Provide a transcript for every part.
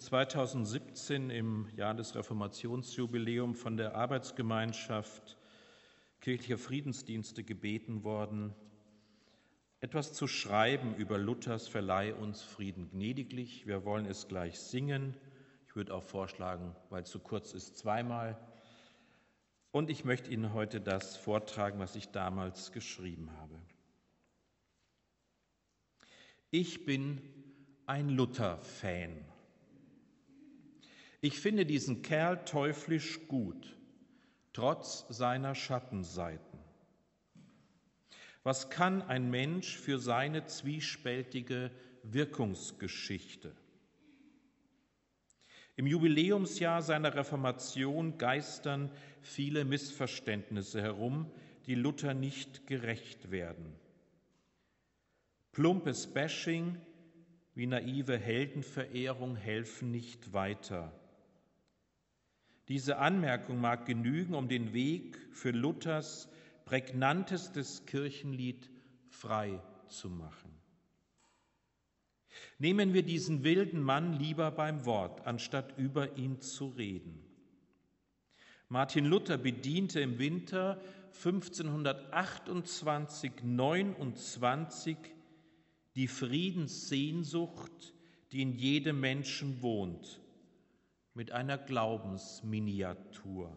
bin 2017 im Jahr des Reformationsjubiläums von der Arbeitsgemeinschaft kirchlicher Friedensdienste gebeten worden, etwas zu schreiben über Luthers Verleih uns Frieden gnädiglich. Wir wollen es gleich singen. Ich würde auch vorschlagen, weil es zu kurz ist, zweimal. Und ich möchte Ihnen heute das vortragen, was ich damals geschrieben habe. Ich bin ein Luther-Fan. Ich finde diesen Kerl teuflisch gut, trotz seiner Schattenseiten. Was kann ein Mensch für seine zwiespältige Wirkungsgeschichte? Im Jubiläumsjahr seiner Reformation geistern viele Missverständnisse herum, die Luther nicht gerecht werden. Plumpes Bashing wie naive Heldenverehrung helfen nicht weiter. Diese Anmerkung mag genügen, um den Weg für Luthers prägnantestes Kirchenlied frei zu machen. Nehmen wir diesen wilden Mann lieber beim Wort, anstatt über ihn zu reden. Martin Luther bediente im Winter 1528-29 die Friedenssehnsucht, die in jedem Menschen wohnt mit einer Glaubensminiatur.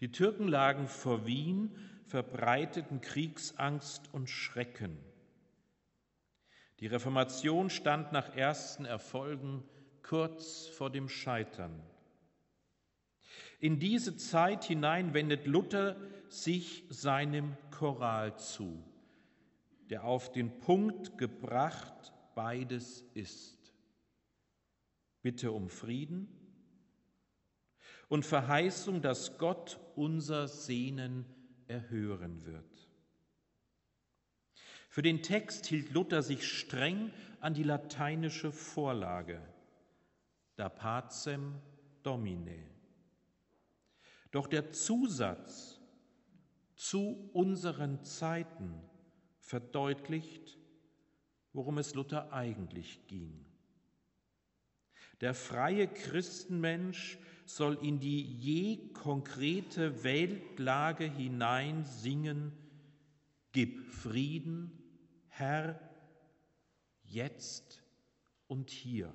Die Türken lagen vor Wien, verbreiteten Kriegsangst und Schrecken. Die Reformation stand nach ersten Erfolgen kurz vor dem Scheitern. In diese Zeit hinein wendet Luther sich seinem Choral zu, der auf den Punkt gebracht beides ist. Bitte um Frieden und Verheißung, dass Gott unser Sehnen erhören wird. Für den Text hielt Luther sich streng an die lateinische Vorlage, da pacem domine. Doch der Zusatz zu unseren Zeiten verdeutlicht, worum es Luther eigentlich ging. Der freie Christenmensch soll in die je konkrete Weltlage hinein singen, Gib Frieden, Herr, jetzt und hier.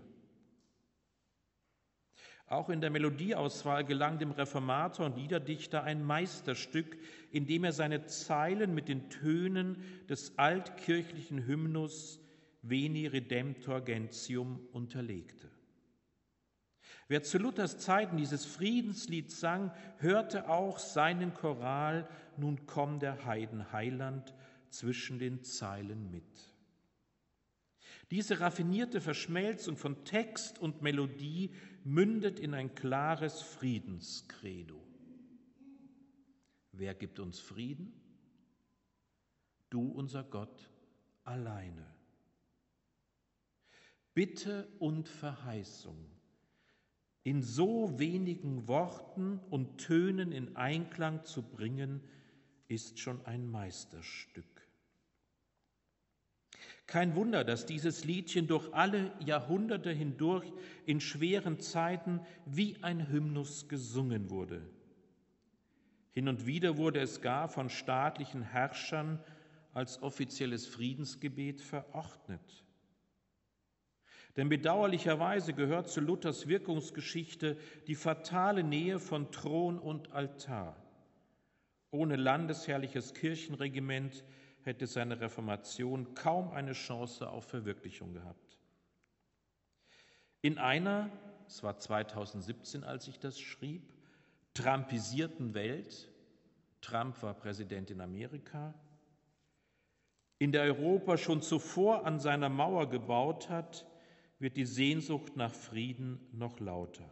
Auch in der Melodieauswahl gelang dem Reformator und Liederdichter ein Meisterstück, indem er seine Zeilen mit den Tönen des altkirchlichen Hymnus Veni Redemptor Gentium unterlegte. Wer zu Luthers Zeiten dieses Friedenslied sang, hörte auch seinen Choral Nun komm der Heiden Heiland zwischen den Zeilen mit. Diese raffinierte Verschmelzung von Text und Melodie mündet in ein klares Friedenskredo. Wer gibt uns Frieden? Du, unser Gott, alleine. Bitte und Verheißung in so wenigen Worten und Tönen in Einklang zu bringen, ist schon ein Meisterstück. Kein Wunder, dass dieses Liedchen durch alle Jahrhunderte hindurch in schweren Zeiten wie ein Hymnus gesungen wurde. Hin und wieder wurde es gar von staatlichen Herrschern als offizielles Friedensgebet verordnet. Denn bedauerlicherweise gehört zu Luthers Wirkungsgeschichte die fatale Nähe von Thron und Altar. Ohne landesherrliches Kirchenregiment hätte seine Reformation kaum eine Chance auf Verwirklichung gehabt. In einer, es war 2017, als ich das schrieb, trumpisierten Welt, Trump war Präsident in Amerika, in der Europa schon zuvor an seiner Mauer gebaut hat, wird die Sehnsucht nach Frieden noch lauter.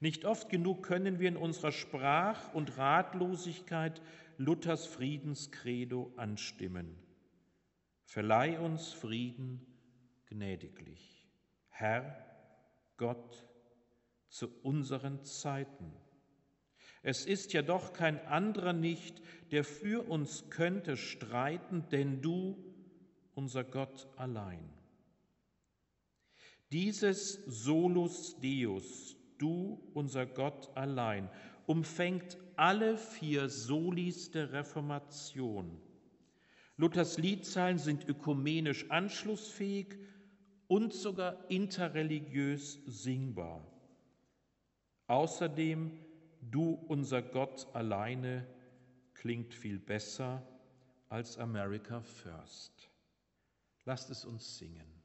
Nicht oft genug können wir in unserer Sprach- und Ratlosigkeit Luthers Friedenskredo anstimmen. Verleih uns Frieden gnädiglich. Herr, Gott, zu unseren Zeiten. Es ist ja doch kein anderer nicht, der für uns könnte streiten, denn du, unser Gott allein. Dieses Solus Deus, du, unser Gott allein, umfängt alle vier Solis der Reformation. Luthers Liedzeilen sind ökumenisch anschlussfähig und sogar interreligiös singbar. Außerdem, du, unser Gott alleine, klingt viel besser als America First. Lasst es uns singen.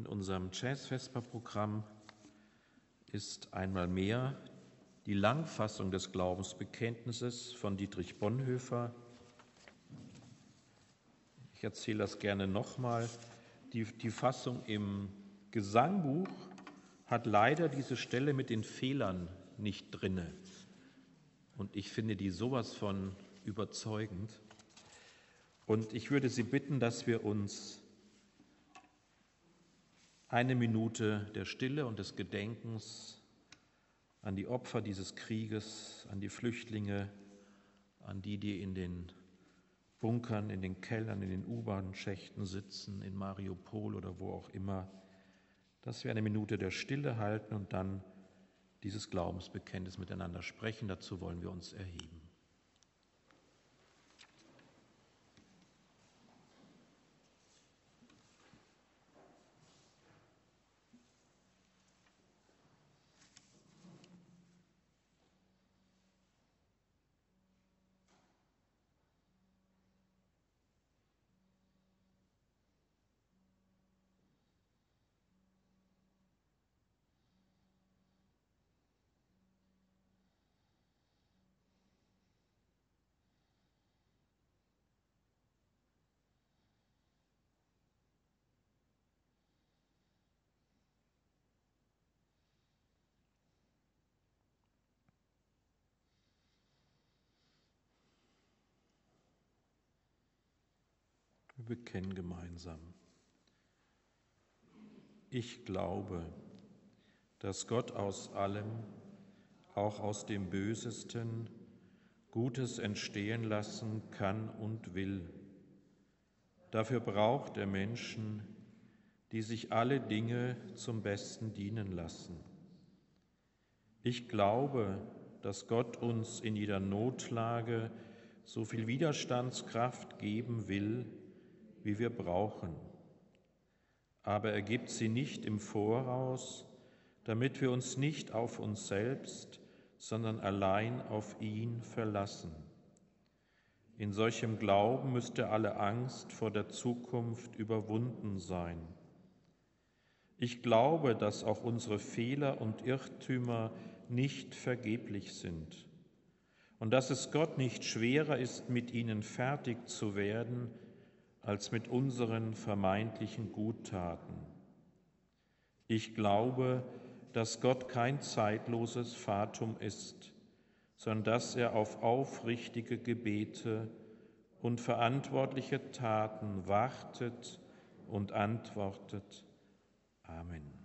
In unserem Jazz-Vesper-Programm ist einmal mehr die Langfassung des Glaubensbekenntnisses von Dietrich Bonhoeffer. Ich erzähle das gerne nochmal. Die, die Fassung im Gesangbuch hat leider diese Stelle mit den Fehlern nicht drinne. Und ich finde die sowas von überzeugend. Und ich würde Sie bitten, dass wir uns eine Minute der Stille und des Gedenkens an die Opfer dieses Krieges, an die Flüchtlinge, an die, die in den Bunkern, in den Kellern, in den U-Bahn-Schächten sitzen, in Mariupol oder wo auch immer, dass wir eine Minute der Stille halten und dann dieses Glaubensbekenntnis miteinander sprechen. Dazu wollen wir uns erheben. Bekennen gemeinsam. Ich glaube, dass Gott aus allem, auch aus dem Bösesten, Gutes entstehen lassen kann und will. Dafür braucht er Menschen, die sich alle Dinge zum Besten dienen lassen. Ich glaube, dass Gott uns in jeder Notlage so viel Widerstandskraft geben will, wie wir brauchen. Aber er gibt sie nicht im Voraus, damit wir uns nicht auf uns selbst, sondern allein auf ihn verlassen. In solchem Glauben müsste alle Angst vor der Zukunft überwunden sein. Ich glaube, dass auch unsere Fehler und Irrtümer nicht vergeblich sind und dass es Gott nicht schwerer ist, mit ihnen fertig zu werden, als mit unseren vermeintlichen Guttaten. Ich glaube, dass Gott kein zeitloses Fatum ist, sondern dass er auf aufrichtige Gebete und verantwortliche Taten wartet und antwortet. Amen.